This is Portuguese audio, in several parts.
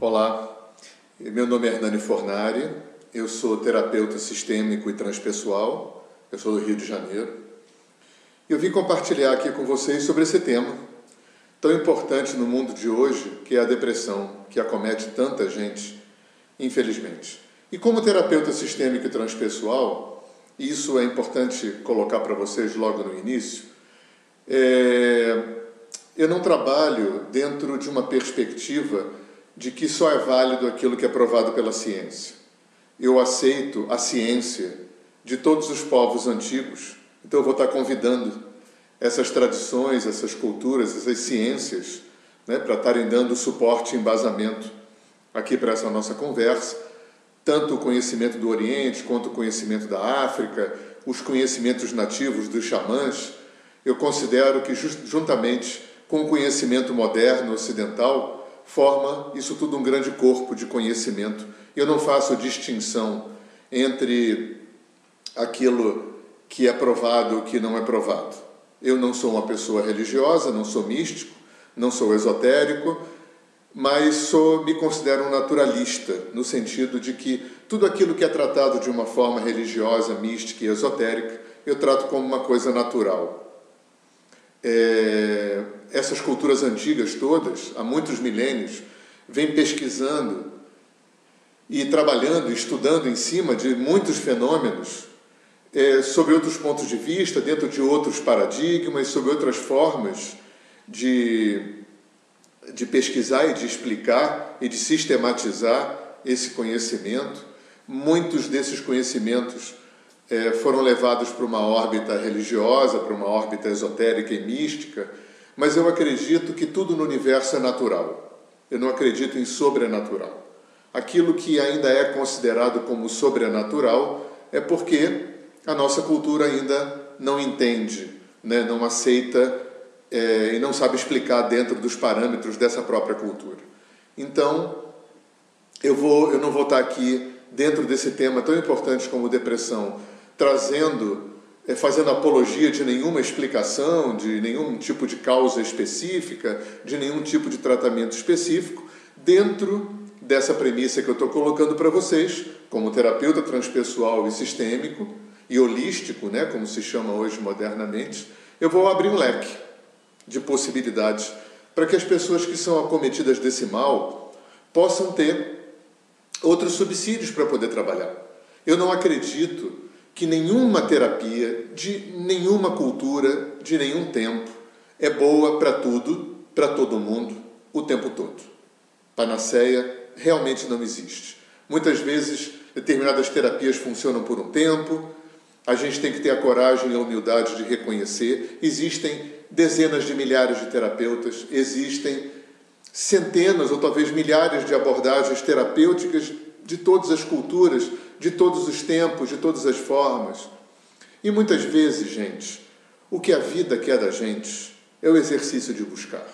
Olá, meu nome é Hernani Fornari, eu sou terapeuta sistêmico e transpessoal, eu sou do Rio de Janeiro. Eu vim compartilhar aqui com vocês sobre esse tema tão importante no mundo de hoje, que é a depressão, que acomete tanta gente, infelizmente. E como terapeuta sistêmico e transpessoal, isso é importante colocar para vocês logo no início, é... eu não trabalho dentro de uma perspectiva de que só é válido aquilo que é provado pela ciência. Eu aceito a ciência de todos os povos antigos, então eu vou estar convidando essas tradições, essas culturas, essas ciências, né, para estarem dando suporte e embasamento aqui para essa nossa conversa, tanto o conhecimento do Oriente quanto o conhecimento da África, os conhecimentos nativos dos xamãs, eu considero que juntamente com o conhecimento moderno ocidental, forma isso tudo um grande corpo de conhecimento. Eu não faço distinção entre aquilo que é provado e o que não é provado. Eu não sou uma pessoa religiosa, não sou místico, não sou esotérico, mas sou, me considero um naturalista, no sentido de que tudo aquilo que é tratado de uma forma religiosa, mística e esotérica, eu trato como uma coisa natural. É, essas culturas antigas todas, há muitos milênios, vêm pesquisando e trabalhando, estudando em cima de muitos fenômenos, é, sobre outros pontos de vista, dentro de outros paradigmas, sobre outras formas de, de pesquisar e de explicar e de sistematizar esse conhecimento. Muitos desses conhecimentos é, foram levados para uma órbita religiosa, para uma órbita esotérica e mística, mas eu acredito que tudo no universo é natural. Eu não acredito em sobrenatural. Aquilo que ainda é considerado como sobrenatural é porque a nossa cultura ainda não entende, né? não aceita é, e não sabe explicar dentro dos parâmetros dessa própria cultura. Então, eu, vou, eu não vou estar aqui dentro desse tema tão importante como depressão, trazendo é, fazendo apologia de nenhuma explicação, de nenhum tipo de causa específica, de nenhum tipo de tratamento específico, dentro dessa premissa que eu estou colocando para vocês, como terapeuta transpessoal e sistêmico e holístico, né, como se chama hoje modernamente, eu vou abrir um leque de possibilidades para que as pessoas que são acometidas desse mal possam ter outros subsídios para poder trabalhar. Eu não acredito que nenhuma terapia de nenhuma cultura, de nenhum tempo, é boa para tudo, para todo mundo, o tempo todo. Panaceia realmente não existe. Muitas vezes, determinadas terapias funcionam por um tempo, a gente tem que ter a coragem e a humildade de reconhecer. Existem dezenas de milhares de terapeutas, existem centenas ou talvez milhares de abordagens terapêuticas de todas as culturas, de todos os tempos, de todas as formas. E muitas vezes, gente, o que a vida quer da gente é o exercício de buscar.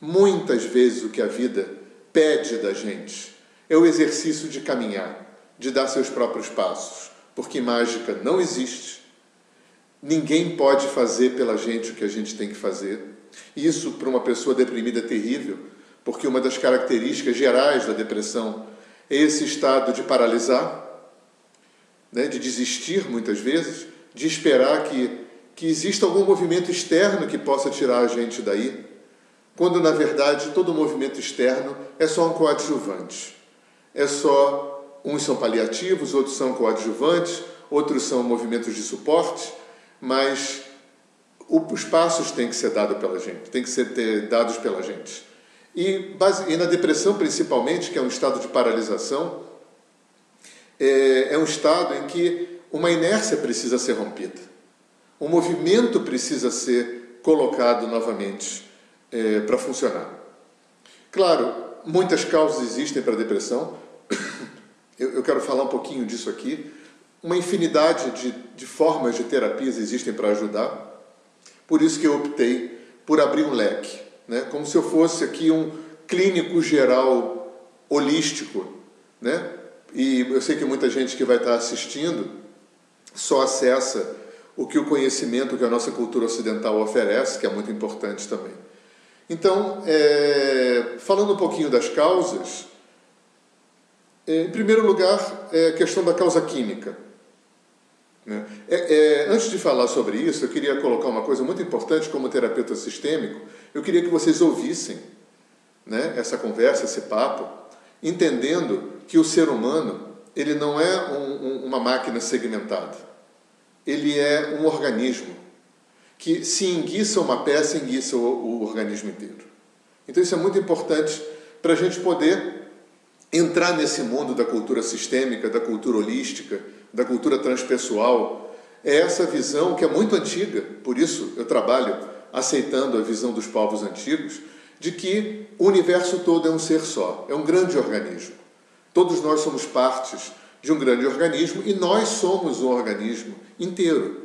Muitas vezes o que a vida pede da gente é o exercício de caminhar, de dar seus próprios passos, porque mágica não existe. Ninguém pode fazer pela gente o que a gente tem que fazer. Isso para uma pessoa deprimida é terrível, porque uma das características gerais da depressão é esse estado de paralisar, né, de desistir muitas vezes, de esperar que, que exista algum movimento externo que possa tirar a gente daí, quando na verdade todo movimento externo é só um coadjuvante. É só uns são paliativos, outros são coadjuvantes, outros são movimentos de suporte, mas os passos têm que ser dados pela gente, têm que ser dados pela gente. E, e na depressão, principalmente, que é um estado de paralisação, é, é um estado em que uma inércia precisa ser rompida. Um movimento precisa ser colocado novamente é, para funcionar. Claro, muitas causas existem para a depressão. Eu, eu, quero falar um pouquinho disso aqui. Uma infinidade de, de formas de terapias existem para ajudar. Por isso que eu optei por abrir um leque né? como se eu fosse aqui um clínico geral holístico né? E eu sei que muita gente que vai estar assistindo só acessa o que o conhecimento que a nossa cultura ocidental oferece, que é muito importante também. Então, é, falando um pouquinho das causas, em primeiro lugar, é a questão da causa química. Né? É, é, antes de falar sobre isso, eu queria colocar uma coisa muito importante como terapeuta sistêmico. Eu queria que vocês ouvissem né, essa conversa, esse papo, entendendo que o ser humano ele não é um, um, uma máquina segmentada. Ele é um organismo que se enguiça uma peça, enguiça o, o organismo inteiro. Então isso é muito importante para a gente poder entrar nesse mundo da cultura sistêmica, da cultura holística, da cultura transpessoal. É essa visão que é muito antiga, por isso eu trabalho aceitando a visão dos povos antigos, de que o universo todo é um ser só, é um grande organismo. Todos nós somos partes de um grande organismo e nós somos um organismo inteiro,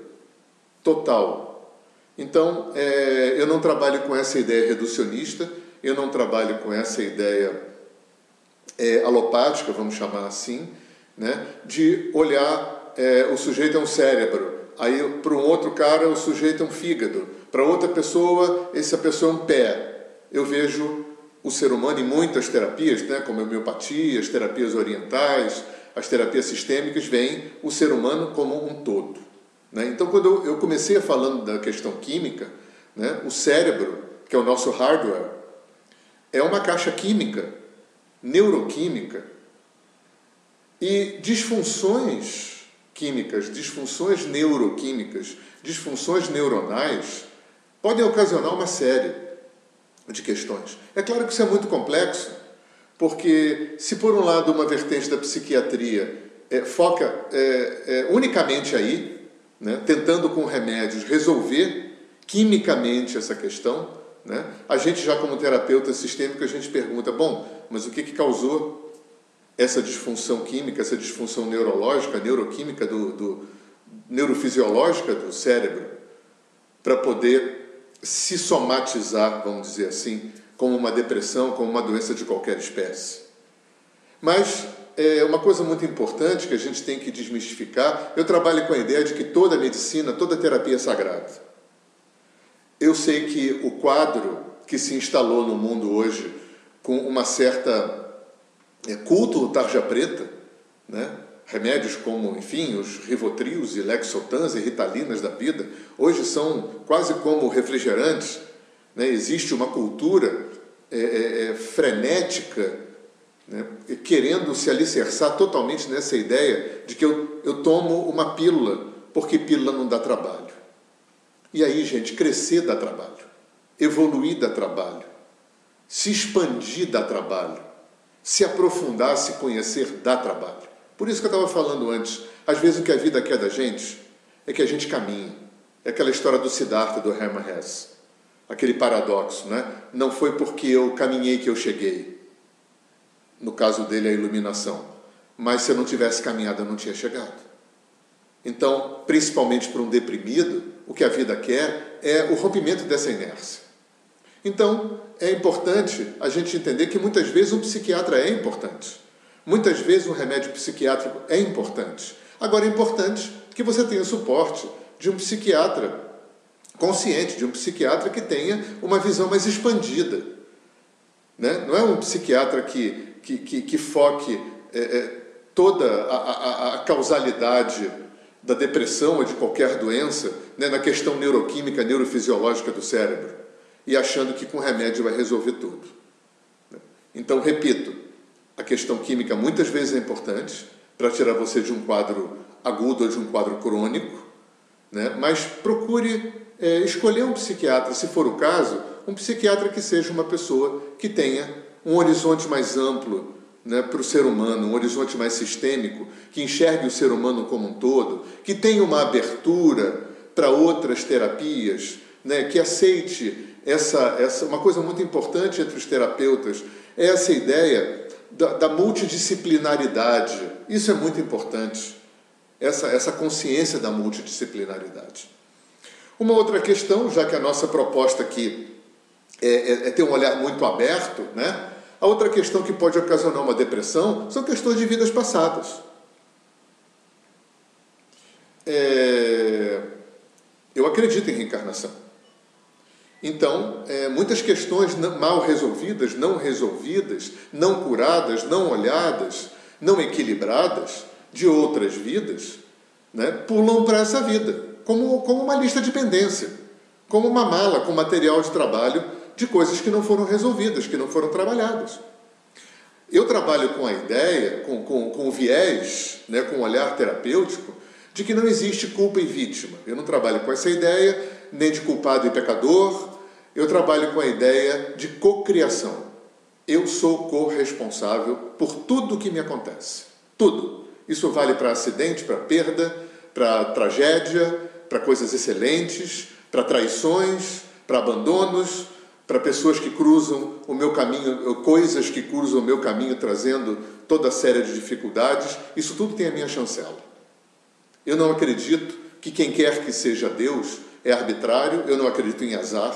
total. Então, é, eu não trabalho com essa ideia reducionista, eu não trabalho com essa ideia é, alopática, vamos chamar assim, né, de olhar é, o sujeito é um cérebro, aí para um outro cara o sujeito é um fígado, para outra pessoa essa pessoa é um pé. Eu vejo o ser humano em muitas terapias, né, como a homeopatia, as terapias orientais, as terapias sistêmicas, veem o ser humano como um todo. Né? Então, quando eu comecei falando da questão química, né, o cérebro, que é o nosso hardware, é uma caixa química, neuroquímica, e disfunções químicas, disfunções neuroquímicas, disfunções neuronais podem ocasionar uma série de questões. É claro que isso é muito complexo, porque se por um lado uma vertente da psiquiatria é, foca é, é, unicamente aí, né, tentando com remédios resolver quimicamente essa questão, né, a gente já como terapeuta sistêmico a gente pergunta, bom, mas o que, que causou essa disfunção química, essa disfunção neurológica, neuroquímica do, do neurofisiológica do cérebro, para poder se somatizar, vamos dizer assim, como uma depressão, como uma doença de qualquer espécie. Mas é uma coisa muito importante que a gente tem que desmistificar. Eu trabalho com a ideia de que toda medicina, toda terapia é sagrada. Eu sei que o quadro que se instalou no mundo hoje com uma certa é, culto tarja preta, né? remédios como, enfim, os rivotrios e lexotans e ritalinas da vida, hoje são quase como refrigerantes. Né? Existe uma cultura é, é, é, frenética, né? querendo se alicerçar totalmente nessa ideia de que eu, eu tomo uma pílula, porque pílula não dá trabalho. E aí, gente, crescer dá trabalho, evoluir dá trabalho, se expandir dá trabalho se aprofundar, se conhecer, dá trabalho. Por isso que eu estava falando antes, às vezes o que a vida quer da gente é que a gente caminhe. É aquela história do Siddhartha, do Hermann Hesse. Aquele paradoxo, né? Não foi porque eu caminhei que eu cheguei. No caso dele, a iluminação. Mas se eu não tivesse caminhado, eu não tinha chegado. Então, principalmente para um deprimido, o que a vida quer é o rompimento dessa inércia. Então, é importante a gente entender que muitas vezes um psiquiatra é importante. Muitas vezes um remédio psiquiátrico é importante. Agora é importante que você tenha suporte de um psiquiatra consciente, de um psiquiatra que tenha uma visão mais expandida. Né? Não é um psiquiatra que, que, que, que foque é, é, toda a, a, a, causalidade da depressão ou de qualquer doença né, na questão neuroquímica, neurofisiológica do cérebro e achando que com remédio vai resolver tudo. Então, repito, a questão química muitas vezes é importante para tirar você de um quadro agudo ou de um quadro crônico, né? mas procure é, escolher um psiquiatra, se for o caso, um psiquiatra que seja uma pessoa que tenha um horizonte mais amplo né, para o ser humano, um horizonte mais sistêmico, que enxergue o ser humano como um todo, que tenha uma abertura para outras terapias, né, que aceite essa, essa uma coisa muito importante entre os terapeutas é essa ideia da, da multidisciplinaridade. Isso é muito importante, essa, essa consciência da multidisciplinaridade. Uma outra questão, já que a nossa proposta aqui é, é, é ter um olhar muito aberto, né? A outra questão que pode ocasionar uma depressão são questões de vidas passadas. É... Eu acredito em reencarnação. Então, é, muitas questões mal resolvidas, não resolvidas, não curadas, não olhadas, não equilibradas de outras vidas, né, pulam para essa vida, como, como uma lista de pendência, como uma mala com material de trabalho de coisas que não foram resolvidas, que não foram trabalhadas. Eu trabalho com a ideia, com, com, com o viés, né, com o olhar terapêutico, de que não existe culpa e vítima. Eu não trabalho com essa ideia, nem de culpado e pecador, eu trabalho com a ideia de cocriação. Eu sou corresponsável por tudo que me acontece. Tudo. Isso vale para acidente, para perda, para tragédia, para coisas excelentes, para traições, para abandonos, para pessoas que cruzam o meu caminho, coisas que cruzam o meu caminho trazendo toda a série de dificuldades. Isso tudo tem a minha chancela. Eu não acredito que quem quer que seja Deus é arbitrário, eu não acredito em azar,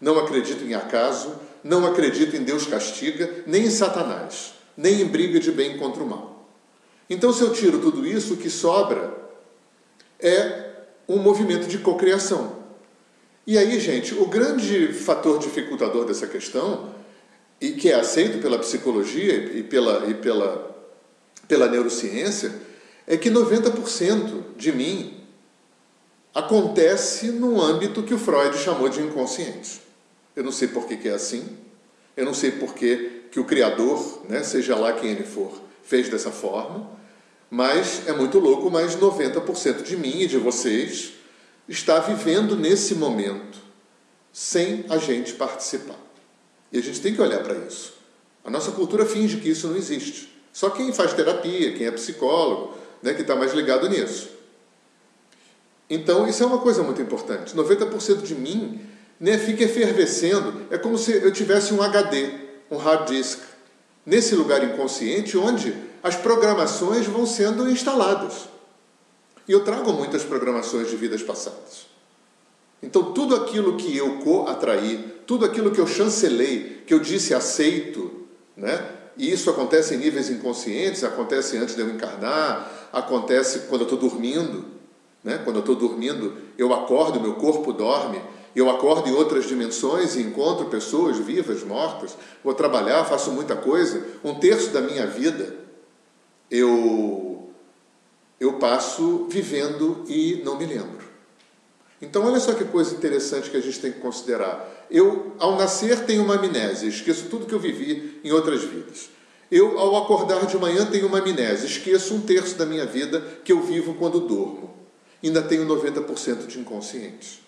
não acredito em acaso, não acredito em Deus castiga, nem em Satanás, nem em briga de bem contra o mal. Então, se eu tiro tudo isso, o que sobra é um movimento de cocriação. E aí, gente, o grande fator dificultador dessa questão, e que é aceito pela psicologia e pela, e pela, pela neurociência, é que 90% de mim acontece no âmbito que o Freud chamou de inconsciente. Eu não sei por que, que é assim, eu não sei por que, que o Criador, né, seja lá quem ele for, fez dessa forma, mas é muito louco, mas 90% de mim e de vocês está vivendo nesse momento sem a gente participar. E a gente tem que olhar para isso. A nossa cultura finge que isso não existe. Só quem faz terapia, quem é psicólogo, né, que está mais ligado nisso. Então, isso é uma coisa muito importante. 90% de mim né, fica efervescendo. É como se eu tivesse um HD, um hard disk, nesse lugar inconsciente onde as programações vão sendo instaladas. E eu trago muitas programações de vidas passadas. Então, tudo aquilo que eu co-atraí, tudo aquilo que eu chancelei, que eu disse aceito, né? e isso acontece em níveis inconscientes, acontece antes de eu encarnar, acontece quando eu estou dormindo. Né? Quando eu estou dormindo, eu acordo, meu corpo dorme, eu acordo em outras dimensões e encontro pessoas vivas, mortas, vou trabalhar, faço muita coisa. Um terço da minha vida eu, eu passo vivendo e não me lembro. Então, olha só que coisa interessante que a gente tem que considerar. Eu, ao nascer, tenho uma amnésia, esqueço tudo que eu vivi em outras vidas. Eu, ao acordar de manhã, tenho uma amnésia, esqueço um terço da minha vida que eu vivo quando durmo. Ainda tenho 90% de inconsciente.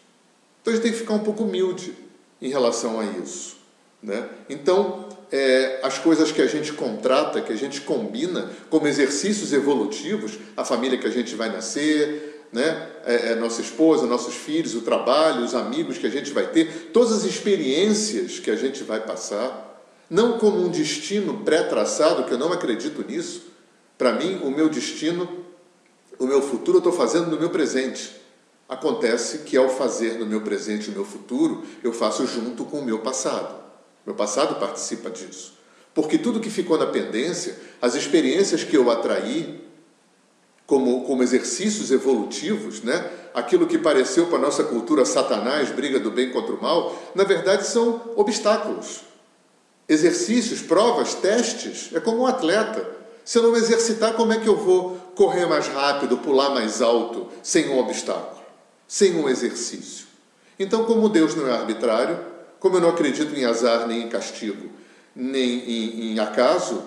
Então a gente tem que ficar um pouco humilde em relação a isso. Né? Então, é, as coisas que a gente contrata, que a gente combina como exercícios evolutivos, a família que a gente vai nascer, né? É, é, nossa esposa, nossos filhos, o trabalho, os amigos que a gente vai ter, todas as experiências que a gente vai passar, não como um destino pré-traçado, que eu não acredito nisso. Para mim, o meu destino, o meu futuro, eu estou fazendo no meu presente. Acontece que ao fazer no meu presente o meu futuro, eu faço junto com o meu passado. Meu passado participa disso. Porque tudo que ficou na pendência, as experiências que eu atraí como, como exercícios evolutivos, né? aquilo que pareceu para a nossa cultura Satanás, briga do bem contra o mal, na verdade são obstáculos exercícios, provas, testes. É como um atleta. Se eu não me exercitar, como é que eu vou correr mais rápido, pular mais alto, sem um obstáculo, sem um exercício? Então, como Deus não é arbitrário, como eu não acredito em azar, nem em castigo, nem em, em acaso,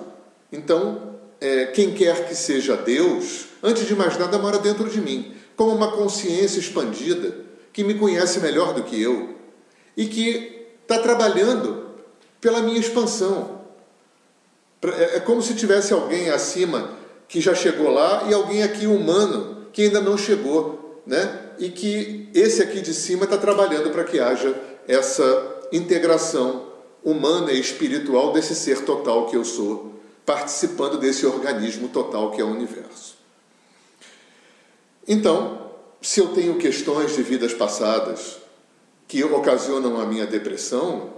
então, é, quem quer que seja Deus, antes de mais nada, mora dentro de mim, como uma consciência expandida, que me conhece melhor do que eu e que está trabalhando pela minha expansão. É, é como se tivesse alguém acima que já chegou lá e alguém aqui humano que ainda não chegou, né? E que esse aqui de cima está trabalhando para que haja essa integração humana e espiritual desse ser total que eu sou, participando desse organismo total que é o universo. Então, se eu tenho questões de vidas passadas que ocasionam a minha depressão,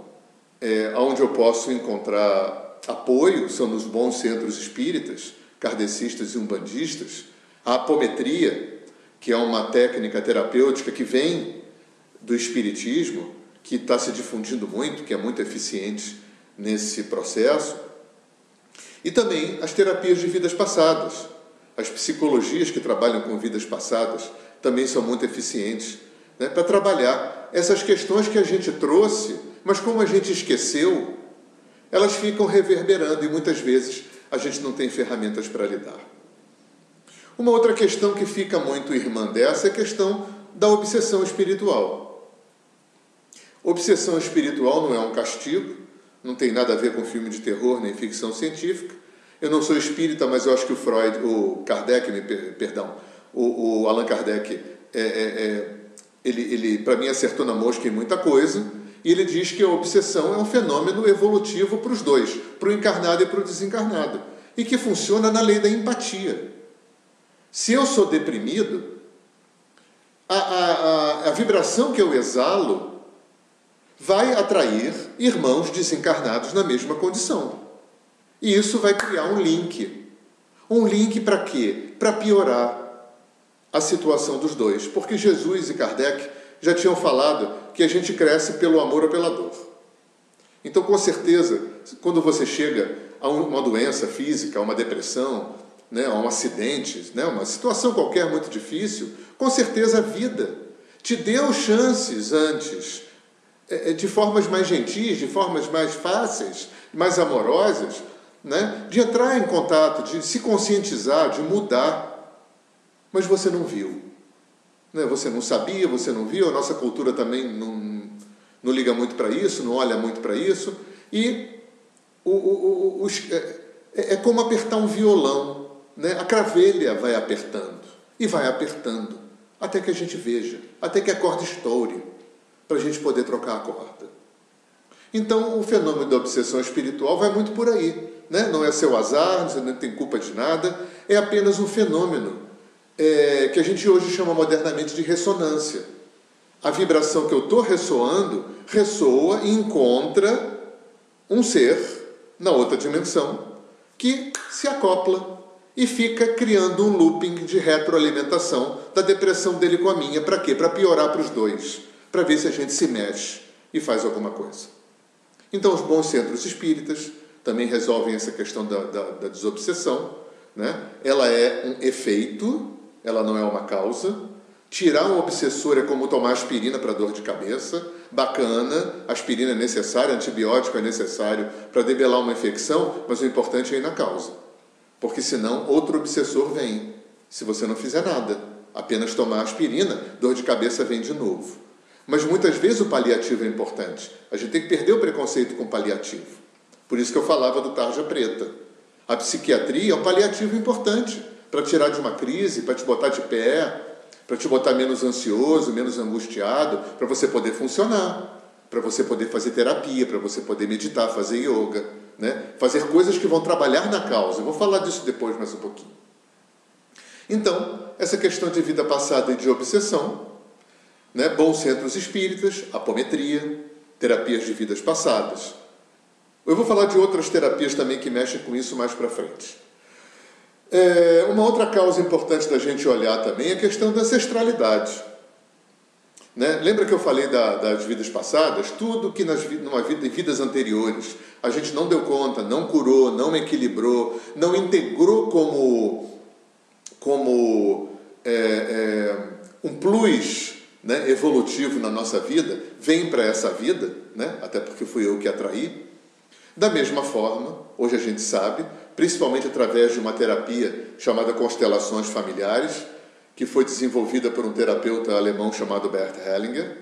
é, onde eu posso encontrar apoio são nos bons centros espíritas, kardecistas e umbandistas, a apometria, que é uma técnica terapêutica que vem do espiritismo, que está se difundindo muito, que é muito eficiente nesse processo, e também as terapias de vidas passadas. As psicologias que trabalham com vidas passadas também são muito eficientes né, para trabalhar essas questões que a gente trouxe, mas como a gente esqueceu, elas ficam reverberando e muitas vezes a gente não tem ferramentas para lidar. Uma outra questão que fica muito irmã dessa é a questão da obsessão espiritual. Obsessão espiritual não é um castigo, não tem nada a ver com filme de terror nem ficção científica. Eu não sou espírita, mas eu acho que o Freud, o Kardec, perdão, o, o Allan Kardec, é, é, é, ele, ele para mim acertou na mosca em muita coisa, e ele diz que a obsessão é um fenômeno evolutivo para os dois, para o encarnado e para o desencarnado, e que funciona na lei da empatia. Se eu sou deprimido, a, a, a, a vibração que eu exalo vai atrair irmãos desencarnados na mesma condição. E isso vai criar um link. Um link para quê? Para piorar a situação dos dois. Porque Jesus e Kardec já tinham falado que a gente cresce pelo amor ou pela dor. Então, com certeza, quando você chega a uma doença física, a uma depressão, né, a um acidente, né, uma situação qualquer muito difícil, com certeza a vida te deu chances antes, é, é, de formas mais gentis, de formas mais fáceis, mais amorosas, né, de entrar em contato, de se conscientizar, de mudar. Mas você não viu. Né? Você não sabia, você não viu, a nossa cultura também não, não liga muito para isso, não olha muito para isso. E o, o, o, é, é como apertar um violão né, a cravelha vai apertando e vai apertando até que a gente veja, até que a corda estoure, para a gente poder trocar a corda. Então, o fenômeno da obsessão espiritual vai muito por aí. Né? Não é seu azar, você não tem culpa de nada, é apenas um fenômeno é, que a gente hoje chama modernamente de ressonância. A vibração que eu estou ressoando ressoa e encontra um ser na outra dimensão que se acopla e fica criando um looping de retroalimentação da depressão dele com a minha. Para quê? Para piorar para os dois, para ver se a gente se mexe e faz alguma coisa. Então, os bons centros espíritas também resolvem essa questão da, da, da desobsessão. Né? Ela é um efeito, ela não é uma causa. Tirar um obsessor é como tomar aspirina para dor de cabeça. Bacana, aspirina é necessária, antibiótico é necessário para debelar uma infecção, mas o importante é ir na causa. Porque senão outro obsessor vem, se você não fizer nada. Apenas tomar aspirina, dor de cabeça vem de novo. Mas muitas vezes o paliativo é importante. A gente tem que perder o preconceito com o paliativo. Por isso que eu falava do tarja preta. A psiquiatria é um paliativo importante para tirar de uma crise, para te botar de pé, para te botar menos ansioso, menos angustiado, para você poder funcionar, para você poder fazer terapia, para você poder meditar, fazer yoga né? fazer coisas que vão trabalhar na causa. Eu vou falar disso depois mais um pouquinho. Então, essa questão de vida passada e de obsessão, né? bons centros espíritas, apometria, terapias de vidas passadas. Eu vou falar de outras terapias também que mexem com isso mais para frente. É, uma outra causa importante da gente olhar também é a questão da ancestralidade. Né? Lembra que eu falei da, das vidas passadas? Tudo que nas, numa vida, em vidas anteriores a gente não deu conta, não curou, não equilibrou, não integrou como, como é, é, um plus né, evolutivo na nossa vida, vem para essa vida, né? até porque fui eu que atraí. Da mesma forma, hoje a gente sabe, principalmente através de uma terapia chamada constelações familiares, que foi desenvolvida por um terapeuta alemão chamado Bert Hellinger.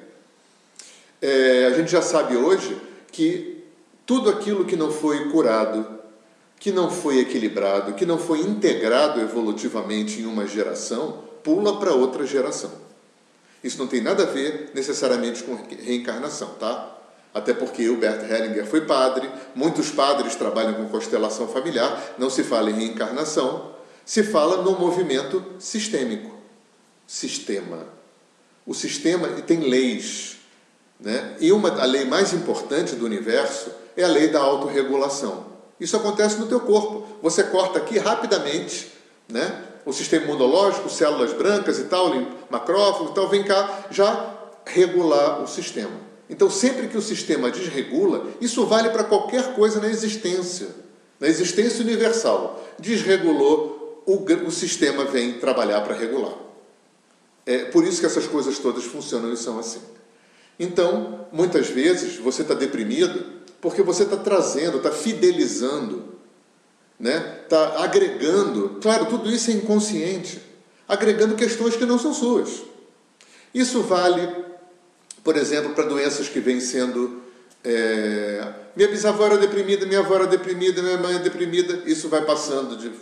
É, a gente já sabe hoje que tudo aquilo que não foi curado, que não foi equilibrado, que não foi integrado evolutivamente em uma geração, pula para outra geração. Isso não tem nada a ver necessariamente com reencarnação, tá? Até porque o Bert Hellinger foi padre, muitos padres trabalham com constelação familiar, não se fala em reencarnação, se fala no movimento sistêmico sistema. O sistema tem leis. Né? E uma, a lei mais importante do universo é a lei da autorregulação. Isso acontece no teu corpo. Você corta aqui rapidamente, né? O sistema imunológico, células brancas e tal, macrófagos e tal, vem cá já regular o sistema. Então, sempre que o sistema desregula, isso vale para qualquer coisa na existência, na existência universal. Desregulou, o, o sistema vem trabalhar para regular. É por isso que essas coisas todas funcionam e são assim. Então, muitas vezes, você está deprimido porque você está trazendo, está fidelizando, né? está agregando. Claro, tudo isso é inconsciente agregando questões que não são suas. Isso vale, por exemplo, para doenças que vêm sendo. É, minha bisavó era deprimida, minha avó era deprimida, minha mãe é deprimida. Isso vai passando de,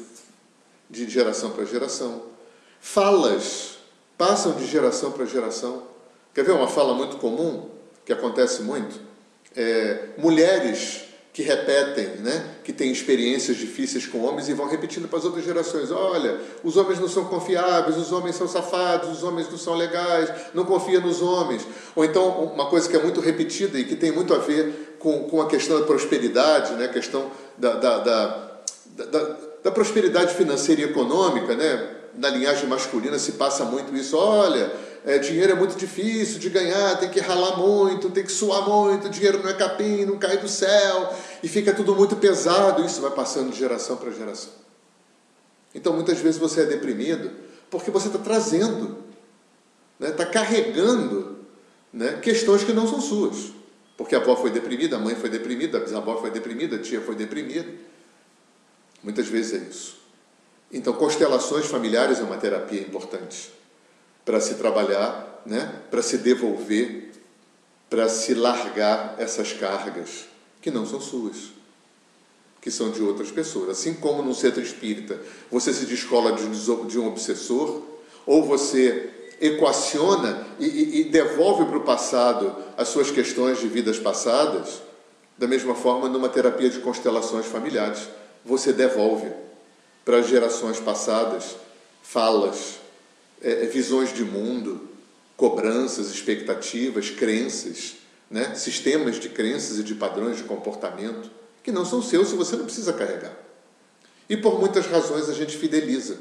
de geração para geração. Falas passam de geração para geração. Quer ver uma fala muito comum, que acontece muito? É, mulheres que repetem, né? que têm experiências difíceis com homens e vão repetindo para as outras gerações: olha, os homens não são confiáveis, os homens são safados, os homens não são legais, não confia nos homens. Ou então, uma coisa que é muito repetida e que tem muito a ver com, com a questão da prosperidade, né? a questão da, da, da, da, da prosperidade financeira e econômica, né? na linhagem masculina se passa muito isso: olha é, dinheiro é muito difícil de ganhar, tem que ralar muito, tem que suar muito, dinheiro não é capim, não cai do céu, e fica tudo muito pesado, isso vai passando de geração para geração. Então muitas vezes você é deprimido porque você está trazendo, está né, tá carregando né, questões que não são suas. Porque a avó foi deprimida, a mãe foi deprimida, a bisavó foi deprimida, a tia foi deprimida. Muitas vezes é isso. Então, constelações familiares é uma terapia importante para se trabalhar, né? para se devolver, para se largar essas cargas que não são suas, que são de outras pessoas. Assim como no centro espírita você se descola de um obsessor, ou você equaciona e, e, e devolve para o passado as suas questões de vidas passadas, da mesma forma, numa terapia de constelações familiares, você devolve para gerações passadas falas, é, é, visões de mundo, cobranças, expectativas, crenças, né? sistemas de crenças e de padrões de comportamento que não são seus e você não precisa carregar. E por muitas razões a gente fideliza.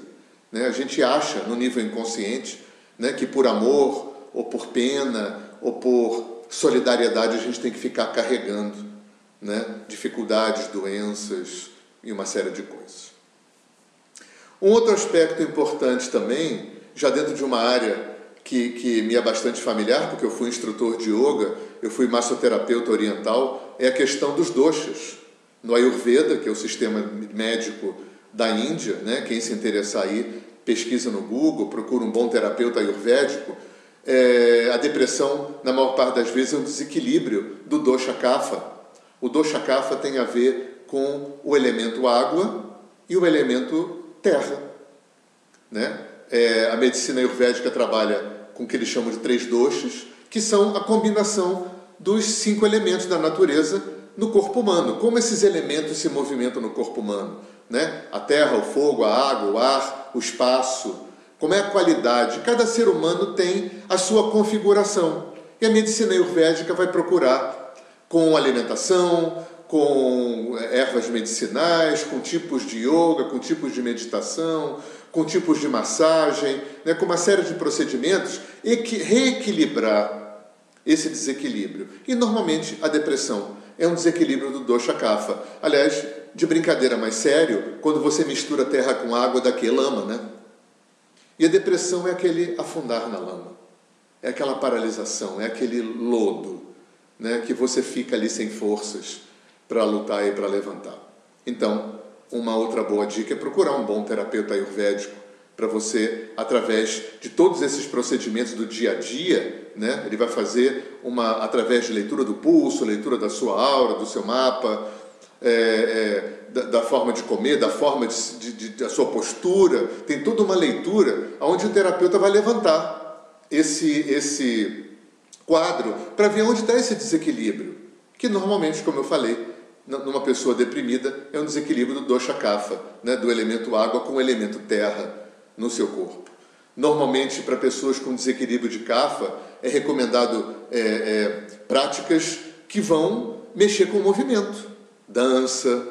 Né? A gente acha no nível inconsciente né, que por amor, ou por pena, ou por solidariedade a gente tem que ficar carregando né? dificuldades, doenças e uma série de coisas. Um outro aspecto importante também já dentro de uma área que, que me é bastante familiar, porque eu fui instrutor de yoga, eu fui massoterapeuta oriental, é a questão dos doshas. No Ayurveda, que é o sistema médico da Índia, né? quem se interessar aí, pesquisa no Google, procura um bom terapeuta ayurvédico. É, a depressão, na maior parte das vezes, é um desequilíbrio do dosha kapha. O dosha kapha tem a ver com o elemento água e o elemento terra. Né? É, a medicina ayurvédica trabalha com o que eles chamam de três doshas, que são a combinação dos cinco elementos da natureza no corpo humano. Como esses elementos se movimentam no corpo humano? Né? A terra, o fogo, a água, o ar, o espaço. Como é a qualidade? Cada ser humano tem a sua configuração. E a medicina ayurvédica vai procurar com alimentação, com ervas medicinais, com tipos de yoga, com tipos de meditação, com tipos de massagem, né, com uma série de procedimentos, e reequilibrar esse desequilíbrio. E normalmente a depressão é um desequilíbrio do dosha kapha. Aliás, de brincadeira mais sério, quando você mistura terra com água, daqui é lama, né? E a depressão é aquele afundar na lama, é aquela paralisação, é aquele lodo, né, que você fica ali sem forças para lutar e para levantar. Então, uma outra boa dica é procurar um bom terapeuta ayurvédico para você, através de todos esses procedimentos do dia a dia, né? ele vai fazer uma através de leitura do pulso, leitura da sua aura, do seu mapa, é, é, da, da, forma de comer, da forma de, de, de, da sua postura, tem toda uma leitura onde o terapeuta vai levantar esse, esse quadro para ver onde está esse desequilíbrio, que normalmente, como eu falei, numa pessoa deprimida é um desequilíbrio do dosha kapha, né, do elemento água com o elemento terra no seu corpo. Normalmente, para pessoas com desequilíbrio de kapha, é recomendado é, é, práticas que vão mexer com o movimento, dança,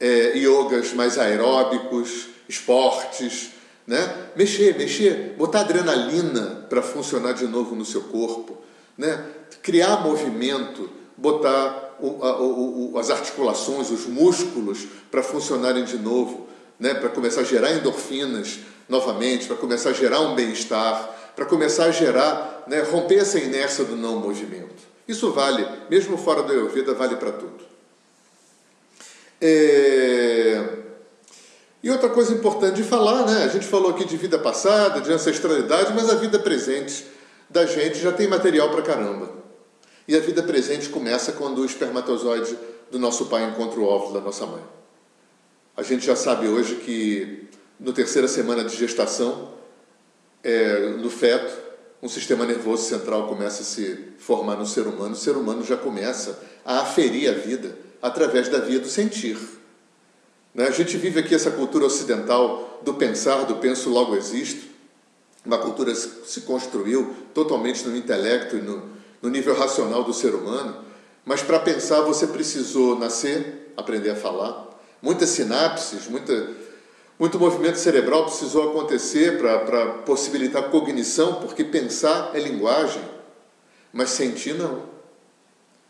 é, yogas mais aeróbicos, esportes, né? Mexer, mexer, botar adrenalina para funcionar de novo no seu corpo, né? Criar movimento, botar o, a, o, as articulações, os músculos para funcionarem de novo, né? Para começar a gerar endorfinas novamente, para começar a gerar um bem-estar, para começar a gerar, né? Romper essa inércia do não movimento. Isso vale, mesmo fora do Ayurveda, vale para tudo. É... E outra coisa importante de falar, né? A gente falou aqui de vida passada, de ancestralidade, mas a vida presente da gente já tem material para caramba. E a vida presente começa quando o espermatozoide do nosso pai encontra o óvulo da nossa mãe. A gente já sabe hoje que no terceira semana de gestação, é, no feto, um sistema nervoso central começa a se formar no ser humano. O ser humano já começa a aferir a vida através da via do sentir. Né? A gente vive aqui essa cultura ocidental do pensar, do penso logo existo, uma cultura que se construiu totalmente no intelecto e no, no nível racional do ser humano, mas para pensar você precisou nascer, aprender a falar, muitas sinapses, muita, muito movimento cerebral precisou acontecer para possibilitar cognição, porque pensar é linguagem, mas sentir não.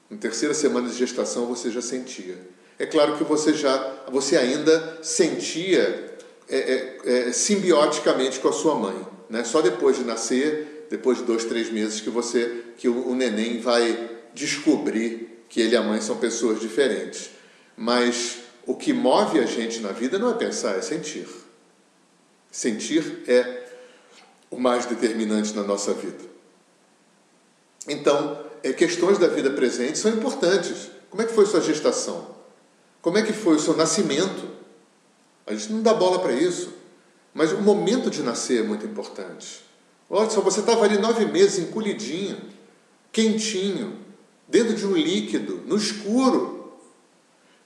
Na terceira semana de gestação você já sentia. É claro que você já, você ainda sentia é, é, é, simbioticamente com a sua mãe, né? Só depois de nascer, depois de dois, três meses que você, que o, o neném vai descobrir que ele e a mãe são pessoas diferentes. Mas o que move a gente na vida não é pensar, é sentir. Sentir é o mais determinante na nossa vida. Então, é, questões da vida presente são importantes. Como é que foi sua gestação? Como é que foi o seu nascimento? A gente não dá bola para isso. Mas o momento de nascer é muito importante. Olha só, você estava ali nove meses encolhidinho, quentinho, dentro de um líquido, no escuro.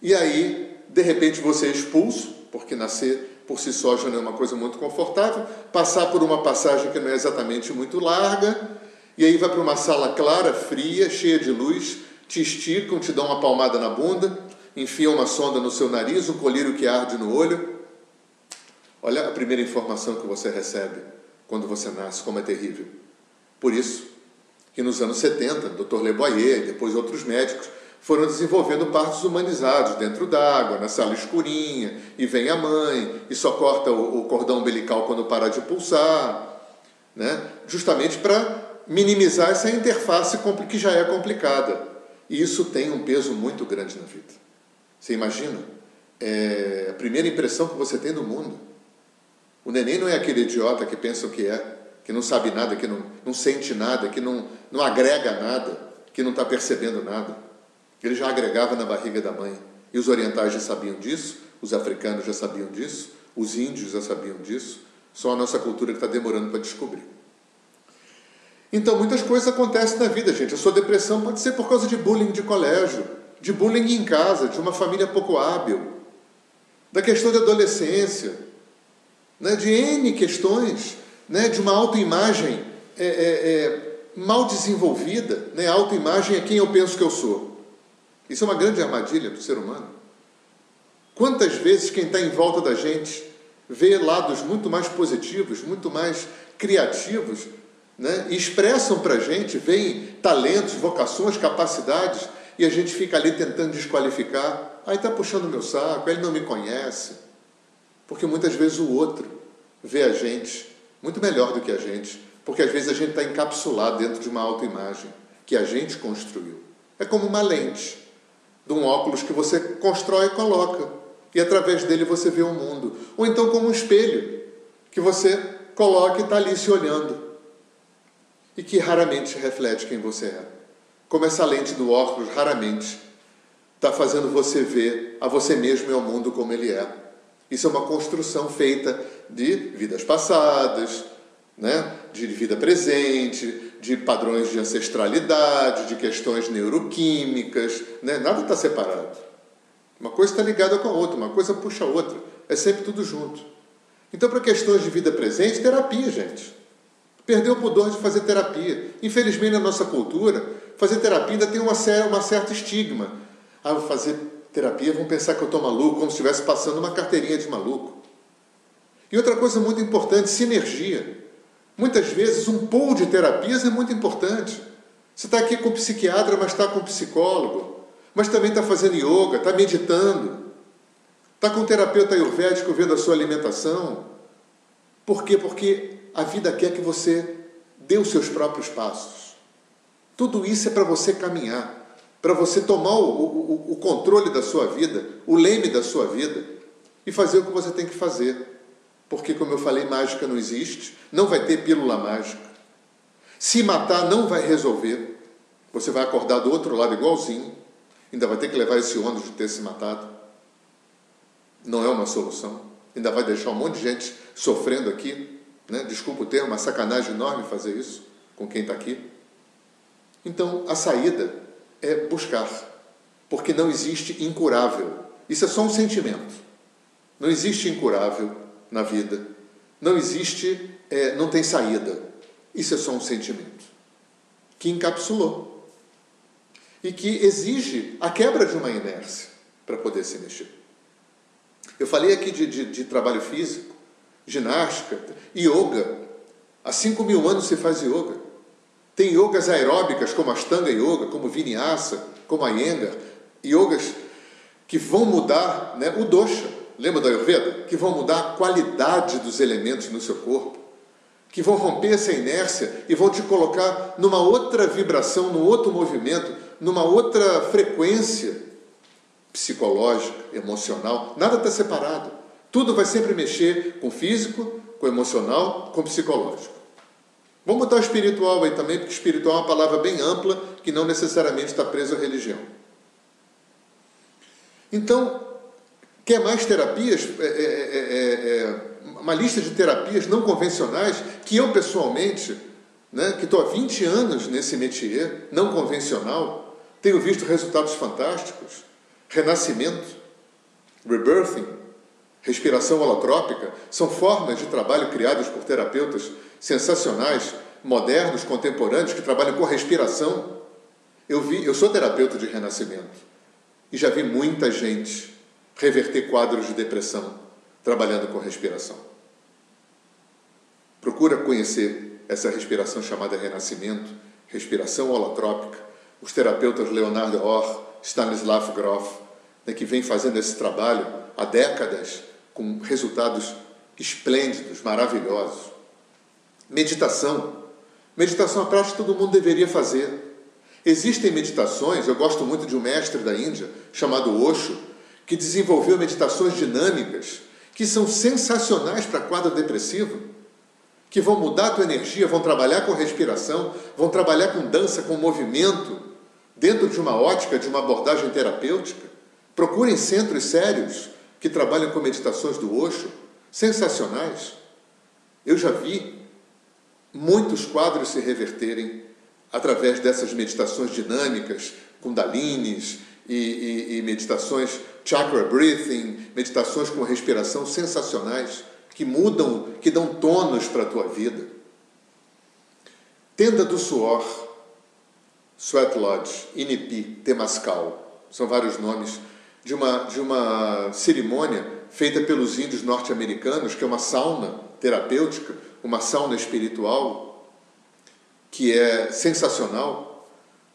E aí, de repente, você é expulso, porque nascer por si só já não é uma coisa muito confortável, passar por uma passagem que não é exatamente muito larga, e aí vai para uma sala clara, fria, cheia de luz, te esticam, te dão uma palmada na bunda, enfia uma sonda no seu nariz, um colírio que arde no olho. Olha a primeira informação que você recebe quando você nasce, como é terrível. Por isso que nos anos 70, Dr. Le Boyer e depois outros médicos foram desenvolvendo partos humanizados dentro d'água, na sala escurinha, e vem a mãe, e só corta o, cordão umbilical quando para de pulsar, né? justamente para minimizar essa interface que já é complicada. E isso tem um peso muito grande na vida. Você imagina? É a primeira impressão que você tem do mundo. O neném não é aquele idiota que pensa o que é, que não sabe nada, que não, não sente nada, que não, não agrega nada, que não está percebendo nada. Ele já agregava na barriga da mãe. E os orientais já sabiam disso, os africanos já sabiam disso, os índios já sabiam disso. Só a nossa cultura que está demorando para descobrir. Então, muitas coisas acontecem na vida, gente. A sua depressão pode ser por causa de bullying de colégio, de bullying em casa, de uma família pouco hábil, da questão de adolescência, né, de N questões, né, de uma autoimagem é, é, é, mal desenvolvida. Né, a autoimagem é quem eu penso que eu sou. Isso é uma grande armadilha do ser humano. Quantas vezes quem está em volta da gente vê lados muito mais positivos, muito mais criativos né? expressam para a gente, veem talentos, vocações, capacidades, e a gente fica ali tentando desqualificar. Aí está puxando meu saco, ele não me conhece. Porque muitas vezes o outro vê a gente muito melhor do que a gente, porque às vezes a gente está encapsulado dentro de uma autoimagem que a gente construiu. É como uma lente de um óculos que você constrói e coloca, e através dele você vê o mundo. Ou então como um espelho que você coloca e está ali se olhando e que raramente reflete quem você é. Como essa lente do óculos raramente está fazendo você ver a você mesmo e ao mundo como ele é. Isso é uma construção feita de vidas passadas, né? de vida presente, de padrões de ancestralidade, de questões neuroquímicas. Né? Nada está separado. Uma coisa está ligada com a outra, uma coisa puxa a outra. É sempre tudo junto. Então, para questões de vida presente, terapia, gente. Perdeu o pudor de fazer terapia. Infelizmente, na nossa cultura, fazer terapia ainda tem uma, uma certa estigma. Ah, vou fazer terapia, vão pensar que eu estou maluco, como se estivesse passando uma carteirinha de maluco. E outra coisa muito importante, sinergia. Muitas vezes um pool de terapias é muito importante. Você está aqui com o psiquiatra, mas está com o psicólogo, mas também está fazendo yoga, está meditando, está com um terapeuta ayurvédico vendo a sua alimentação. Por quê? Porque a vida quer que você dê os seus próprios passos. Tudo isso é para você caminhar, para você tomar o, o, o controle da sua vida, o leme da sua vida e fazer o que você tem que fazer. Porque, como eu falei, mágica não existe, não vai ter pílula mágica. Se matar não vai resolver. Você vai acordar do outro lado igualzinho, ainda vai ter que levar esse ônibus de ter se matado. Não é uma solução. Ainda vai deixar um monte de gente sofrendo aqui. Né? Desculpa o termo, uma sacanagem enorme fazer isso com quem está aqui. Então, a saída é buscar, porque não existe incurável. Isso é só um sentimento. Não existe incurável na vida. Não existe, é, não tem saída. Isso é só um sentimento que encapsulou e que exige a quebra de uma inércia para poder se mexer. Eu falei aqui de, de, de trabalho físico, ginástica, yoga. Há 5 mil anos se faz yoga. Tem yogas aeróbicas como Ashtanga Yoga, como Vinyasa, como Iyengar, yogas que vão mudar né, o dosha, lembra da Ayurveda? Que vão mudar a qualidade dos elementos no seu corpo, que vão romper essa inércia e vão te colocar numa outra vibração, num outro movimento, numa outra frequência psicológica, emocional. Nada está separado. Tudo vai sempre mexer com o físico, com o emocional, com o psicológico. Vamos botar o espiritual aí também, porque espiritual é uma palavra bem ampla que não necessariamente está presa à religião. Então, Quer mais terapias? É é, é, é, é, uma lista de terapias não convencionais que eu pessoalmente, né, que estou há 20 anos nesse métier não convencional, tenho visto resultados fantásticos. Renascimento, rebirthing, respiração holotrópica, são formas de trabalho criadas por terapeutas sensacionais, modernos, contemporâneos, que trabalham com respiração. Eu, vi, eu sou terapeuta de renascimento e já vi muita gente reverter quadros de depressão trabalhando com respiração. Procura conhecer essa respiração chamada renascimento, respiração holotrópica. Os terapeutas Leonardo Orr, Stanislav Grof, né, que vem fazendo esse trabalho há décadas com resultados esplêndidos, maravilhosos. Meditação. Meditação é uma prática que todo mundo deveria fazer. Existem meditações, eu gosto muito de um mestre da Índia chamado Osho, que desenvolveu meditações dinâmicas que são sensacionais para quadro depressivo, que vão mudar a tua energia, vão trabalhar com respiração, vão trabalhar com dança, com movimento, dentro de uma ótica, de uma abordagem terapêutica. Procurem centros sérios que trabalham com meditações do Osho, sensacionais. Eu já vi muitos quadros se reverterem através dessas meditações dinâmicas, kundalines e, e, e meditações chakra breathing, meditações com respiração sensacionais que mudam, que dão tônus para a tua vida. Tenda do Suor, Sweat Lodge, Inipi, Temascal, são vários nomes de uma, de uma cerimônia feita pelos índios norte-americanos, que é uma sauna terapêutica, uma sauna espiritual, que é sensacional.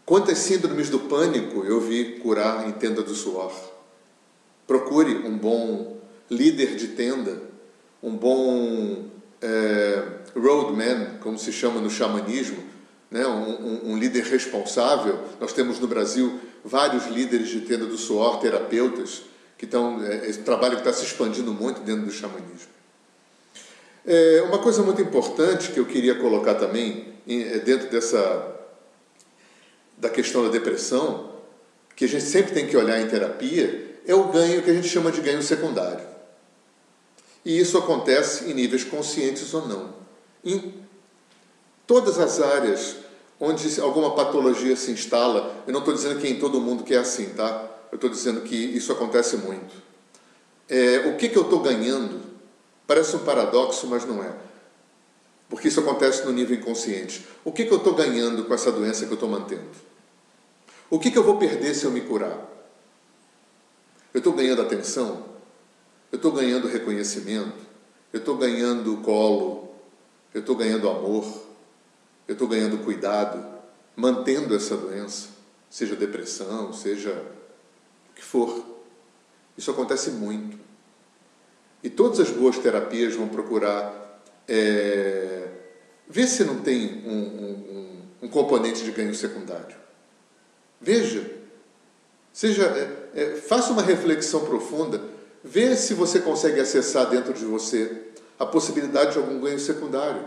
Quantas síndromes do pânico eu vi curar em Tenda do Suor? Procure um bom líder de tenda, um bom é, roadman, como se chama no xamanismo, né? Um, um, um, líder responsável. Nós temos no Brasil vários líderes de tenda do suor, terapeutas, que estão, é, esse trabalho que está se expandindo muito dentro do xamanismo. É, uma coisa muito importante que eu queria colocar também é, dentro dessa da questão da depressão, que a gente sempre tem que olhar em terapia, é o ganho que a gente chama de ganho secundário. E isso acontece em níveis conscientes ou não. Em todas as áreas onde alguma patologia se instala, eu não estou dizendo que em todo mundo que é assim, tá? Eu estou dizendo que isso acontece muito. É, o que, que eu estou ganhando? Parece um paradoxo, mas não é. Porque isso acontece no nível inconsciente. O que, que eu estou ganhando com essa doença que eu estou mantendo? O que, que eu vou perder se eu me curar? Eu estou ganhando atenção? Eu estou ganhando reconhecimento? Eu estou ganhando colo? Eu estou ganhando amor? Eu estou ganhando cuidado? Mantendo essa doença? Seja depressão, seja o que for. Isso acontece muito. E todas as boas terapias vão procurar é, ver se não tem um, um, um, componente de ganho secundário. Veja, seja, é, é, faça uma reflexão profunda, vê se você consegue acessar dentro de você a possibilidade de algum ganho secundário.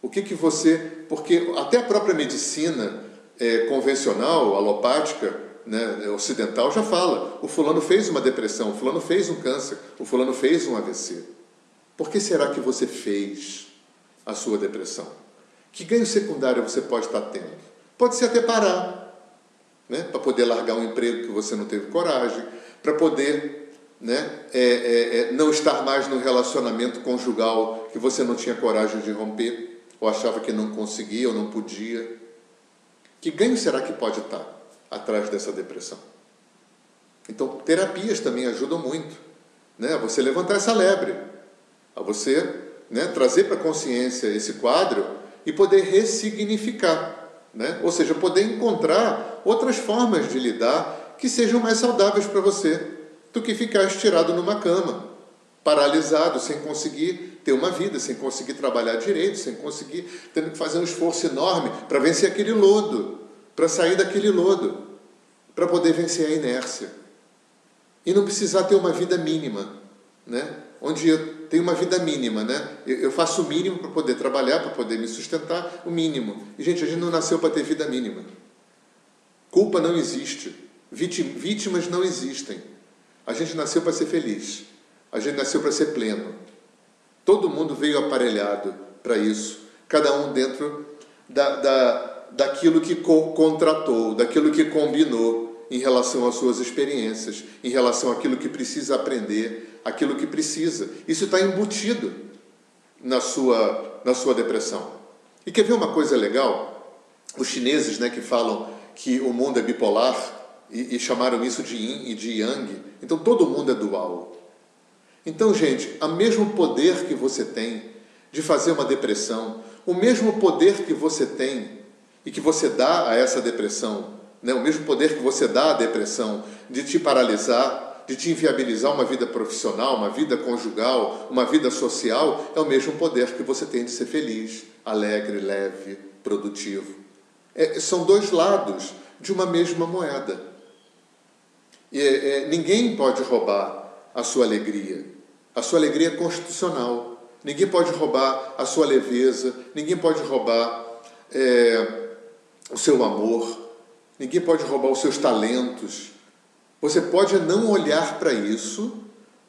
O que que você, porque até a própria medicina é, convencional, alopática, né, ocidental já fala: o fulano fez uma depressão, o fulano fez um câncer, o fulano fez um AVC. Por que será que você fez a sua depressão? Que ganho secundário você pode estar tendo? Pode ser até parar, né, para poder largar um emprego que você não teve coragem, para poder né, é, é, é, não estar mais no relacionamento conjugal que você não tinha coragem de romper, ou achava que não conseguia ou não podia. Que ganho será que pode estar? Atrás dessa depressão. Então, terapias também ajudam muito, né? A você levantar essa lebre, a você né, trazer para a consciência esse quadro e poder ressignificar, né? Ou seja, poder encontrar outras formas de lidar que sejam mais saudáveis para você do que ficar estirado numa cama, paralisado, sem conseguir ter uma vida, sem conseguir trabalhar direito, sem conseguir, tendo que fazer um esforço enorme para vencer aquele lodo, para sair daquele lodo para poder vencer a inércia. E não precisar ter uma vida mínima, né? Onde eu tenho uma vida mínima, né? Eu faço o mínimo para poder trabalhar, para poder me sustentar, o mínimo. E, gente, a gente não nasceu para ter vida mínima. Culpa não existe. Vítimas não existem. A gente nasceu para ser feliz. A gente nasceu para ser pleno. Todo mundo veio aparelhado para isso. Cada um dentro da, da daquilo que contratou, daquilo que combinou em relação às suas experiências, em relação àquilo que precisa aprender, aquilo que precisa. Isso está embutido na sua, na sua depressão. E quer ver uma coisa legal? Os chineses né, que falam que o mundo é bipolar e, e chamaram isso de yin e de yang, então todo mundo é dual. Então, gente, o mesmo poder que você tem de fazer uma depressão, o mesmo poder que você tem e que você dá a essa depressão, né? o mesmo poder que você dá à depressão de te paralisar, de te inviabilizar uma vida profissional, uma vida conjugal, uma vida social, é o mesmo poder que você tem de ser feliz, alegre, leve, produtivo. É, são dois lados de uma mesma moeda. E, é, ninguém pode roubar a sua alegria. A sua alegria é constitucional. Ninguém pode roubar a sua leveza, ninguém pode roubar é, o seu amor, ninguém pode roubar os seus talentos. Você pode não olhar para isso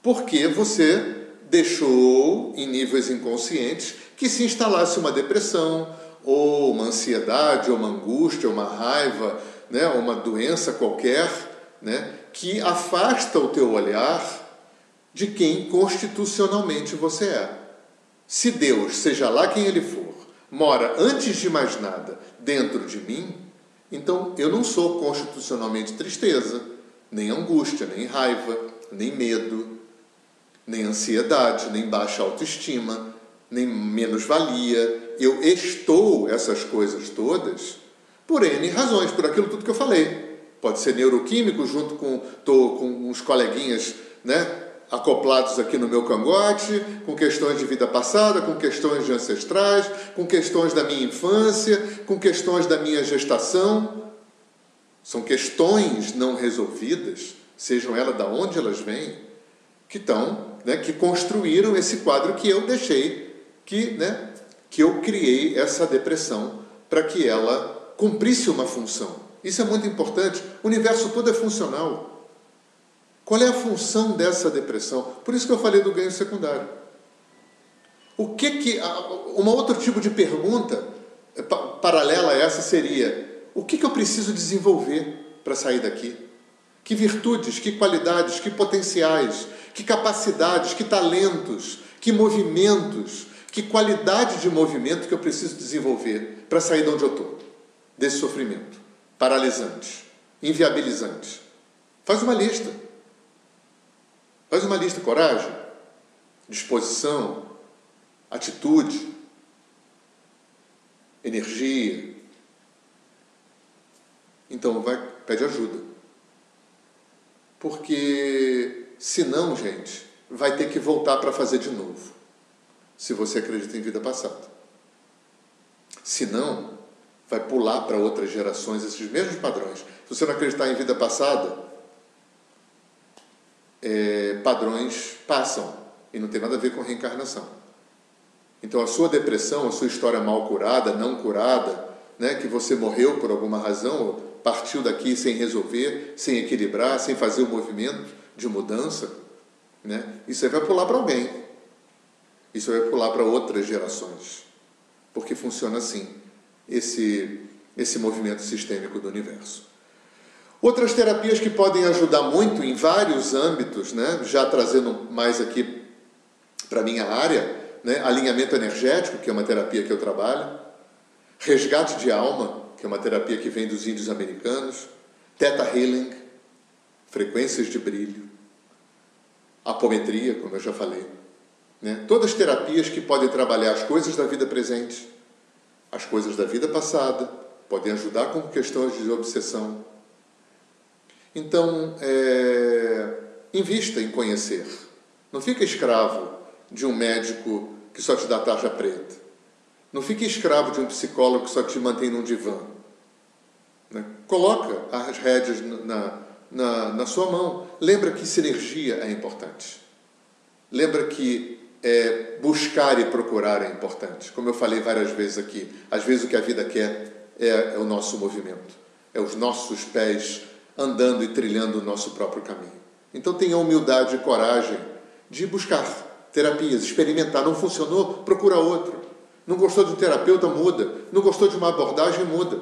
porque você deixou em níveis inconscientes que se instalasse uma depressão, ou uma ansiedade, ou uma angústia, ou uma raiva, né, uma doença qualquer, né, que afasta o teu olhar de quem constitucionalmente você é. Se Deus, seja lá quem ele for, mora antes de mais nada dentro de mim, então eu não sou constitucionalmente tristeza, nem angústia, nem raiva, nem medo, nem ansiedade, nem baixa autoestima, nem menos-valia. Eu estou essas coisas todas por N razões, por aquilo tudo que eu falei. Pode ser neuroquímico, junto com, tô com uns coleguinhas né, acoplados aqui no meu cangote, com questões de vida passada, com questões de ancestrais, com questões da minha infância, com questões da minha gestação. São questões não resolvidas, sejam elas da onde elas vêm, que estão, né, que construíram esse quadro que eu deixei, que, né, que eu criei essa depressão para que ela cumprisse uma função. Isso é muito importante. O universo todo é funcional. Qual é a função dessa depressão? Por isso que eu falei do ganho secundário. O que que uma outro tipo de pergunta eh, paralela a essa seria: o que que eu preciso desenvolver para sair daqui? Que virtudes, que qualidades, que potenciais, que capacidades, que talentos, que movimentos, que qualidade de movimento que eu preciso desenvolver para sair de onde eu estou, desse sofrimento paralisante, inviabilizante. Faz uma lista. Faz uma lista: coragem, disposição, atitude, energia. Então vai, pede ajuda. Porque senão, gente, vai ter que voltar para fazer de novo. Se você acredita em vida passada. Senão, vai pular para outras gerações esses mesmos padrões. Se você não acreditar em vida passada, é, padrões passam e não tem nada a ver com reencarnação. Então a sua depressão, a sua história mal curada, não curada, né, que você morreu por alguma razão, partiu daqui sem resolver, sem equilibrar, sem fazer o movimento de mudança, né, isso aí vai pular para alguém. Isso vai pular para outras gerações. Porque funciona assim, esse, esse movimento sistêmico do universo. Outras terapias que podem ajudar muito em vários âmbitos, né, já trazendo mais aqui para a minha área, né? alinhamento energético, que é uma terapia que eu trabalho, resgate de alma, que é uma terapia que vem dos índios americanos, Theta Healing, frequências de brilho, apometria, como eu já falei. Né? Todas terapias que podem trabalhar as coisas da vida presente, as coisas da vida passada, podem ajudar com questões de obsessão. Então, é, invista em conhecer. Não fica escravo de um médico que só te dá tarja preta. Não fique escravo de um psicólogo que só te mantém num divã. Né? Coloca as rédeas na, na, na sua mão. Lembra que sinergia é importante. Lembra que é, buscar e procurar é importante. Como eu falei várias vezes aqui, às vezes o que a vida quer é, é o nosso movimento, é os nossos pés andando e trilhando o nosso próprio caminho. Então tenha humildade e coragem de buscar terapias, experimentar. Não funcionou, procura outro. Não gostou de um terapeuta, muda. Não gostou de uma abordagem, muda.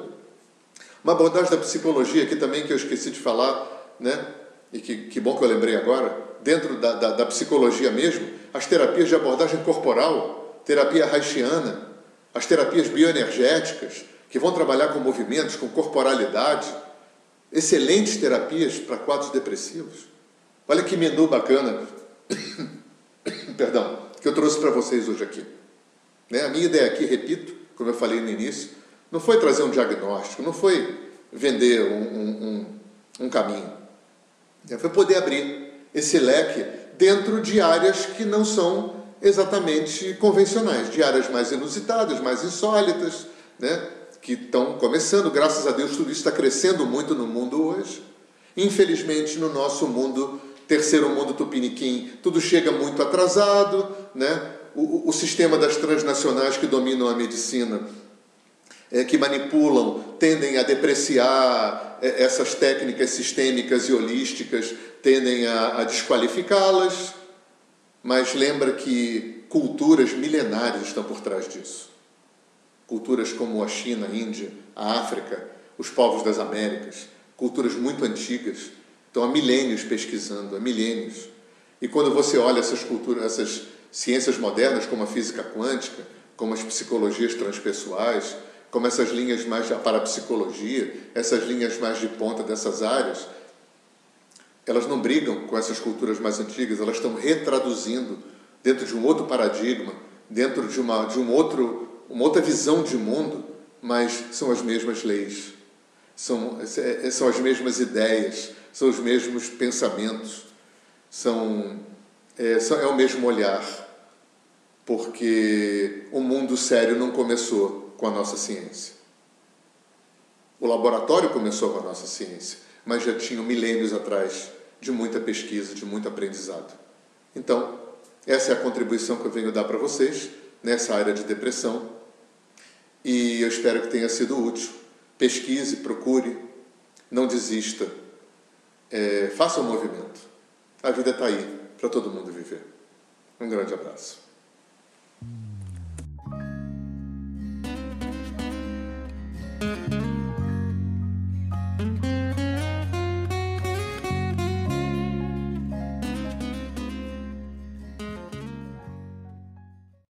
Uma abordagem da psicologia aqui também que eu esqueci de falar, né? E que, que bom que eu lembrei agora, dentro da, da, da psicologia mesmo, as terapias de abordagem corporal, terapia haitiana, as terapias bioenergéticas, que vão trabalhar com movimentos, com corporalidade, excelentes terapias para quadros depressivos. Olha que menu bacana perdão, que eu trouxe para vocês hoje aqui. Né? A minha ideia aqui, repito, como eu falei no início, não foi trazer um diagnóstico, não foi vender um, um, um, um caminho. Né? Foi poder abrir esse leque dentro de áreas que não são exatamente convencionais, de áreas mais inusitadas, mais insólitas, né? Que estão começando. Graças a Deus, tudo isso está crescendo muito no mundo hoje. Infelizmente, no nosso mundo terceiro mundo tupiniquim, tudo chega muito atrasado, né? O, o, sistema das transnacionais que dominam a medicina, é, que manipulam, tendem a depreciar é, essas técnicas sistêmicas e holísticas, tendem a, a desqualificá-las, mas lembra que culturas milenares estão por trás disso. Culturas como a China, a Índia, a África, os povos das Américas, culturas muito antigas, Estão há milênios pesquisando, há milênios. E quando você olha essas culturas, essas ciências modernas, como a física quântica, como as psicologias transpessoais, como essas linhas mais da parapsicologia, essas linhas mais de ponta dessas áreas, elas não brigam com essas culturas mais antigas, elas estão retraduzindo dentro de um outro paradigma, dentro de uma, de um outro, uma outra visão de mundo, mas são as mesmas leis, são, é, são as mesmas ideias, são os mesmos pensamentos, são, é, são, é o mesmo olhar, porque o mundo sério não começou com a nossa ciência. O laboratório começou com a nossa ciência, mas já tinha milênios atrás de muita pesquisa, de muito aprendizado. Então, essa é a contribuição que eu venho dar para vocês nessa área de depressão e eu espero que tenha sido útil. Pesquise, procure, não desista é, faça o um movimento. A vida está aí para todo mundo viver. Um grande abraço.